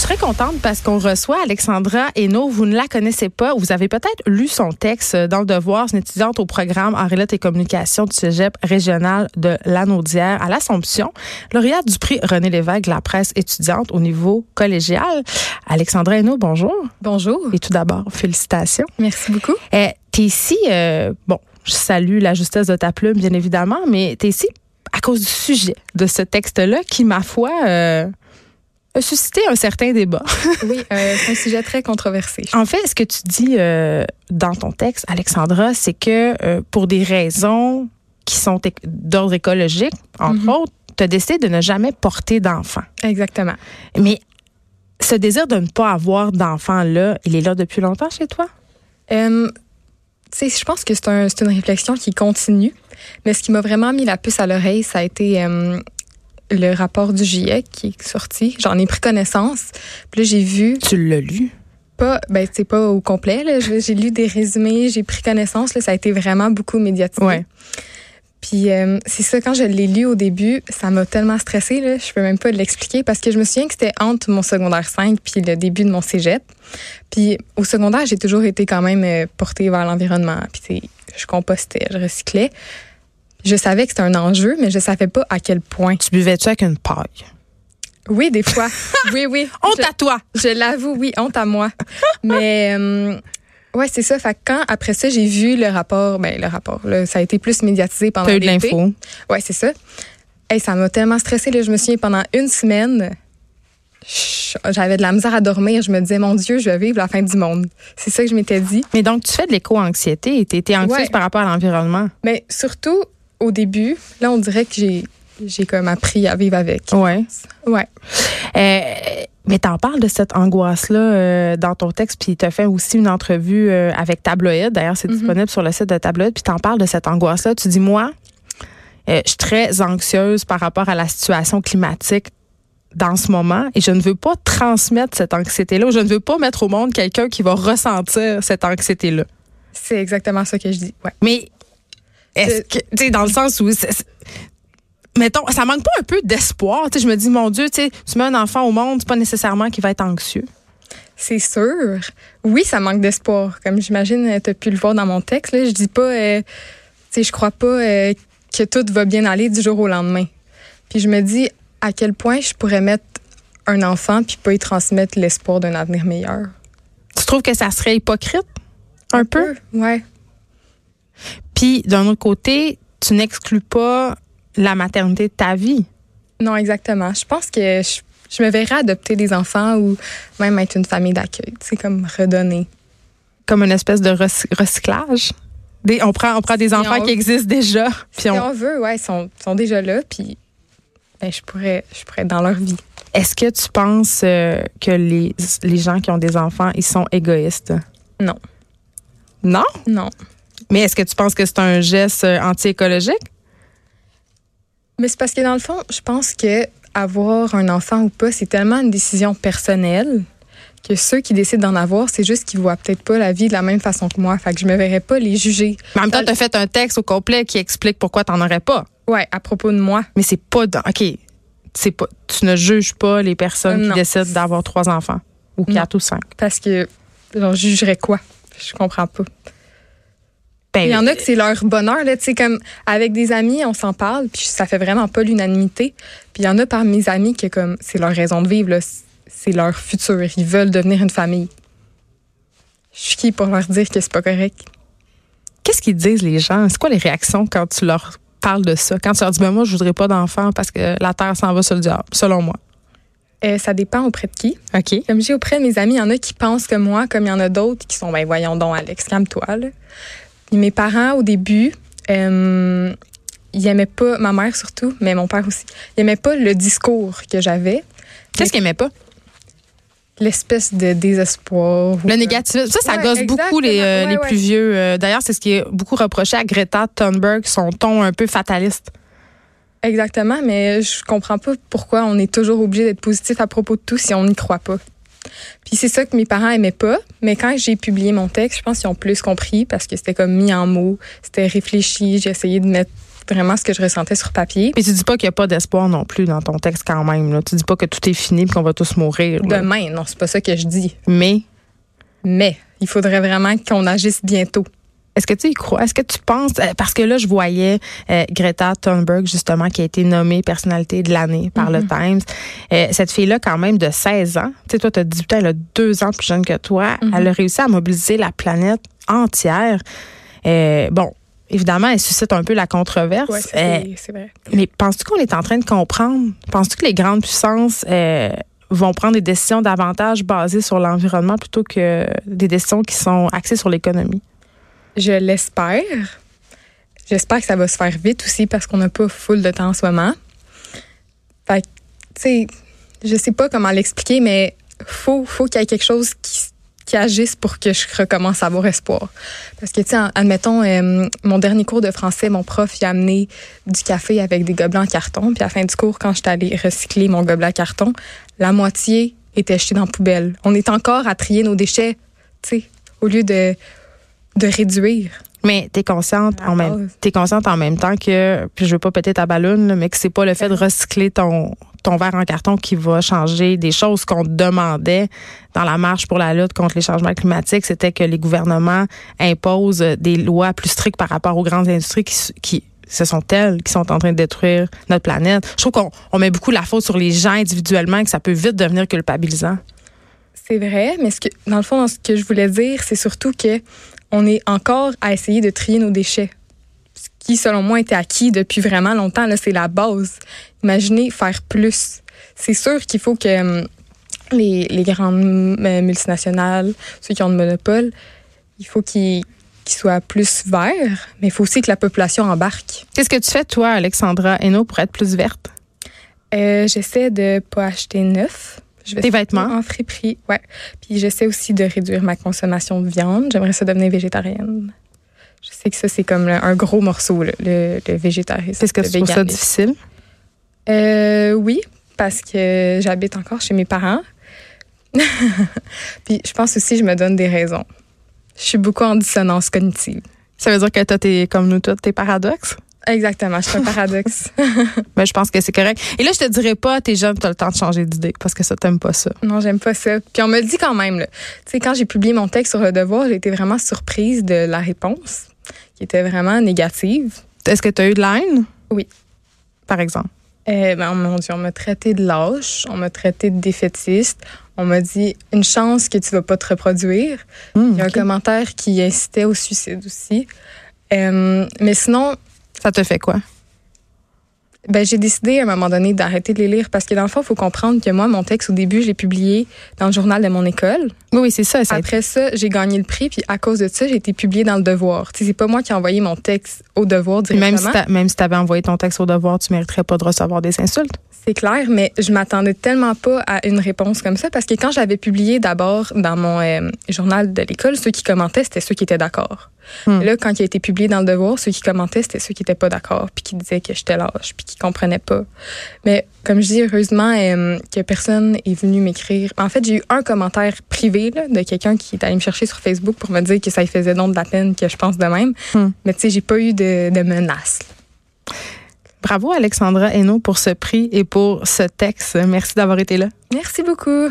Je très contente parce qu'on reçoit Alexandra Hainaut. Vous ne la connaissez pas. Vous avez peut-être lu son texte dans le Devoir. C'est une étudiante au programme en et communication du cégep régional de Lanaudière à l'Assomption. Lauréate du prix René Lévesque de la presse étudiante au niveau collégial. Alexandra Hainaut, bonjour. Bonjour. Et tout d'abord, félicitations. Merci beaucoup. Eh, t'es ici, euh, bon, je salue la justesse de ta plume, bien évidemment, mais t'es ici à cause du sujet de ce texte-là qui, ma foi, euh, a suscité un certain débat. oui, euh, c'est un sujet très controversé. En fait, ce que tu dis euh, dans ton texte, Alexandra, c'est que euh, pour des raisons qui sont d'ordre écologique, entre mm-hmm. autres, tu as décidé de ne jamais porter d'enfant. Exactement. Mais ce désir de ne pas avoir d'enfant-là, il est là depuis longtemps chez toi? Je pense que c'est un, une réflexion qui continue. Mais ce qui m'a vraiment mis la puce à l'oreille, ça a été le rapport du GIEC qui est sorti. J'en ai pris connaissance. Puis là, j'ai vu. Tu l'as lu? Pas, ben, c'est pas au complet. J'ai lu des résumés, j'ai pris connaissance. Là, ça a été vraiment beaucoup médiatisé. Ouais. Puis euh, c'est ça, quand je l'ai lu au début, ça m'a tellement stressée, là, je peux même pas l'expliquer, parce que je me souviens que c'était entre mon secondaire 5 puis le début de mon cégep. Puis au secondaire, j'ai toujours été quand même euh, portée vers l'environnement. Puis je compostais, je recyclais. Je savais que c'était un enjeu, mais je savais pas à quel point. Tu buvais-tu avec une paille? Oui, des fois. oui, oui. honte à toi. Je l'avoue, oui, honte à moi. mais euh, ouais, c'est ça. Fait quand après ça, j'ai vu le rapport, ben le rapport, là, ça a été plus médiatisé pendant l'été. eu de l'info. Ouais, c'est ça. Et ça m'a tellement stressée. Là, je me souviens pendant une semaine, j'avais de la misère à dormir. Je me disais, mon Dieu, je vais vivre la fin du monde. C'est ça que je m'étais dit. Mais donc, tu fais de l'éco-anxiété. Tu étais anxieuse par rapport à l'environnement. Mais surtout, au début, là, on dirait que j'ai j'ai comme appris à vivre avec. Ouais. Ouais. Euh, mais t'en parles de cette angoisse-là euh, dans ton texte, puis t'as fait aussi une entrevue euh, avec Tabloïd. D'ailleurs, c'est mm-hmm. disponible sur le site de Tabloïd. Puis t'en parles de cette angoisse-là. Tu dis, moi, je suis très anxieuse par rapport à la situation climatique dans ce moment et je ne veux pas transmettre cette anxiété-là. Je ne veux pas mettre au monde quelqu'un qui va ressentir cette anxiété-là. C'est exactement ça que je dis. Ouais. Mais est-ce que, tu sais, dans le sens où, mettons, ça manque pas un peu d'espoir. Tu sais, je me dis, mon Dieu, tu sais, tu mets un enfant au monde, c'est pas nécessairement qu'il va être anxieux. C'est sûr. Oui, ça manque d'espoir. Comme j'imagine, tu as pu le voir dans mon texte, là, je dis pas, euh, tu sais, je crois pas euh, que tout va bien aller du jour au lendemain. Puis je me dis à quel point je pourrais mettre un enfant puis pas y transmettre l'espoir d'un avenir meilleur. Tu trouves que ça serait hypocrite? Un, peu? peu? Ouais. Puis d'un autre côté, tu n'exclus pas la maternité de ta vie. Non, exactement. Je pense que je, me verrais adopter des enfants ou même être une famille d'accueil. C'est comme redonner. Comme une espèce de recyclage. Des, on prend, on prend des enfants qui existent déjà. Puis si on... veut, ouais, ils sont, sont déjà là. Puis ben, je pourrais, je pourrais être dans leur vie. Est-ce que tu penses euh, que les, les gens qui ont des enfants, ils sont égoïstes? Non. Non? Non. Mais est-ce que tu penses que c'est un geste euh, anti-écologique? Mais c'est parce que dans le fond, je pense que avoir un enfant ou pas, c'est tellement une décision personnelle que ceux qui décident d'en avoir, c'est juste qu'ils voient peut-être pas la vie de la même façon que moi. Fait que je me verrais pas les juger. Mais en même temps, tu as fait un texte au complet qui explique pourquoi tu n'en aurais pas. Ouais, à propos de moi. Mais c'est pas OK, c'est pas tu ne juges pas les personnes qui décident d'avoir trois enfants ou quatre ou cinq. Parce que je jugerais quoi? Je comprends pas. Ben, il y en a que c'est leur bonheur, là, tu sais, comme avec des amis, on s'en parle, puis ça fait vraiment pas l'unanimité. Puis il y en a parmi mes amis qui, comme, c'est leur raison de vivre, c'est leur futur. Ils veulent devenir une famille. Je suis qui pour leur dire que c'est pas correct? Qu'est-ce qu'ils disent, les gens? C'est quoi les réactions quand tu leur parles de ça? Quand tu leur dis, ben moi, je voudrais pas d'enfants parce que la terre s'en va sur le diable, selon moi. Euh, ça dépend auprès de qui. OK. Comme j'ai auprès de mes amis, il y en a qui pensent que moi, comme il y en a d'autres qui sont, ben voyons donc, Alex, calme-toi. Mes parents, au début, euh, ils n'aimaient pas, ma mère surtout, mais mon père aussi, ils n'aimaient pas le discours que j'avais. Qu'est-ce qu'ils n'aimaient pas? L'espèce de désespoir. Le négatif. Ça, ça gosse beaucoup les, euh, les plus vieux. Euh, d'ailleurs, c'est ce qui est beaucoup reproché à Greta Thunberg, son ton un peu fataliste. Exactement, mais je comprends pas pourquoi on est toujours obligé d'être positif à propos de tout si on n'y croit pas. Puis c'est ça que mes parents aimaient pas. Mais quand j'ai publié mon texte, je pense qu'ils ont plus compris parce que c'était comme mis en mots, c'était réfléchi. J'ai essayé de mettre vraiment ce que je ressentais sur papier. Mais tu dis pas qu'il n'y a pas d'espoir non plus dans ton texte quand même. Là. Tu dis pas que tout est fini et qu'on va tous mourir. Demain, non, c'est pas ça que je dis. Mais? Mais il faudrait vraiment qu'on agisse bientôt. Est-ce que tu y crois? Est-ce que tu penses, euh, parce que là, je voyais euh, Greta Thunberg, justement, qui a été nommée personnalité de l'année par le mm-hmm. Times. Euh, cette fille-là, quand même, de 16 ans, tu sais, toi, tu as 18 ans, elle a deux ans plus jeune que toi, mm-hmm. elle a réussi à mobiliser la planète entière. bon, évidemment, elle suscite un peu la controverse. Oui, c'est vrai. Mais penses-tu qu'on est en train de comprendre? Penses-tu que les grandes puissances vont prendre des décisions davantage basées sur l'environnement plutôt que des décisions qui sont axées sur l'économie? Je l'espère. J'espère que ça va se faire vite aussi parce qu'on n'a pas full de temps en ce moment. Fait tu sais, je sais pas comment l'expliquer, mais faut, faut qu'il y ait quelque chose qui, agisse pour que je recommence à avoir espoir. Parce que, tu sais, admettons, euh, mon dernier cours de français, mon prof, il a amené du café avec des gobelets en carton. Puis à la fin du cours, quand je suis allée recycler mon gobelet en carton, la moitié était jeté dans la poubelle. On est encore à trier nos déchets, tu sais, au lieu de de réduire. Mais t'es consciente en même t'es consciente en même temps que puis je veux pas péter ta ballonne mais que c'est pas le fait de recycler ton ton verre en carton qui va changer des choses qu'on demandait dans la marche pour la lutte contre les changements climatiques, c'était que les gouvernements imposent des lois plus strictes par rapport aux grandes industries qui, qui ce sont elles qui sont en train de détruire notre planète. Je trouve qu'on on met beaucoup la faute sur les gens individuellement et que ça peut vite devenir culpabilisant. C'est vrai, mais ce que, dans le fond, ce que je voulais dire, c'est surtout que on est encore à essayer de trier nos déchets. Ce qui, selon moi, était acquis depuis vraiment longtemps. Là, c'est la base. Imaginez faire plus. C'est sûr qu'il faut que hum, les, les grandes euh, multinationales, ceux qui ont le monopole, il faut qu'ils soient plus verts, mais il faut aussi que la population embarque. Qu'est-ce que tu fais, toi, Alexandra Hainaut, pour être plus verte? Euh, J'essaie de pas acheter neuf. Je vais Tes vêtements? En friperie, ouais. Puis j'essaie aussi de réduire ma consommation de viande. J'aimerais ça devenir végétarienne. Je sais que ça, c'est comme un gros morceau, le, le végétarisme. Est-ce que tu trouves ça difficile? Euh, oui, parce que j'habite encore chez mes parents. Puis je pense aussi que je me donne des raisons. Je suis beaucoup en dissonance cognitive. Ça veut dire que toi, es comme nous tous, tes paradoxes? Exactement, c'est un paradoxe. ben, je pense que c'est correct. Et là, je te dirais pas, t'es jeune, t'as le temps de changer d'idée, parce que ça, t'aimes pas ça. Non, j'aime pas ça. Puis on me le dit quand même, tu sais, quand j'ai publié mon texte sur le devoir, j'ai été vraiment surprise de la réponse, qui était vraiment négative. Est-ce que tu as eu de la haine? Oui. Par exemple? Euh, ben, mon Dieu, on m'a traité de lâche, on m'a traité de défaitiste, on m'a dit une chance que tu vas pas te reproduire. Mmh, Il y a un commentaire qui incitait au suicide aussi. Euh, mais sinon, ça te fait quoi? Ben, j'ai décidé à un moment donné d'arrêter de les lire parce que dans le fond, il faut comprendre que moi, mon texte, au début, je l'ai publié dans le journal de mon école. Oui, c'est ça, Après ça, j'ai gagné le prix, puis à cause de ça, j'ai été publié dans le Devoir. Tu sais, c'est pas moi qui ai envoyé mon texte au Devoir directement. Même si tu avais envoyé ton texte au Devoir, tu mériterais pas de recevoir des insultes. C'est clair, mais je m'attendais tellement pas à une réponse comme ça parce que quand j'avais publié d'abord dans mon euh, journal de l'école, ceux qui commentaient, c'était ceux qui étaient d'accord. Hmm. Là, quand il a été publié dans le Devoir, ceux qui commentaient, c'était ceux qui étaient pas d'accord, puis qui disaient que j'étais lâche, puis qui comprenaient pas. Mais comme je dis, heureusement euh, que personne est venu m'écrire. En fait, j'ai eu un commentaire privé de quelqu'un qui est allé me chercher sur Facebook pour me dire que ça lui faisait donc de la peine que je pense de même. Hmm. Mais tu sais, j'ai pas eu de, de menaces. Bravo Alexandra Hainaut pour ce prix et pour ce texte. Merci d'avoir été là. Merci beaucoup.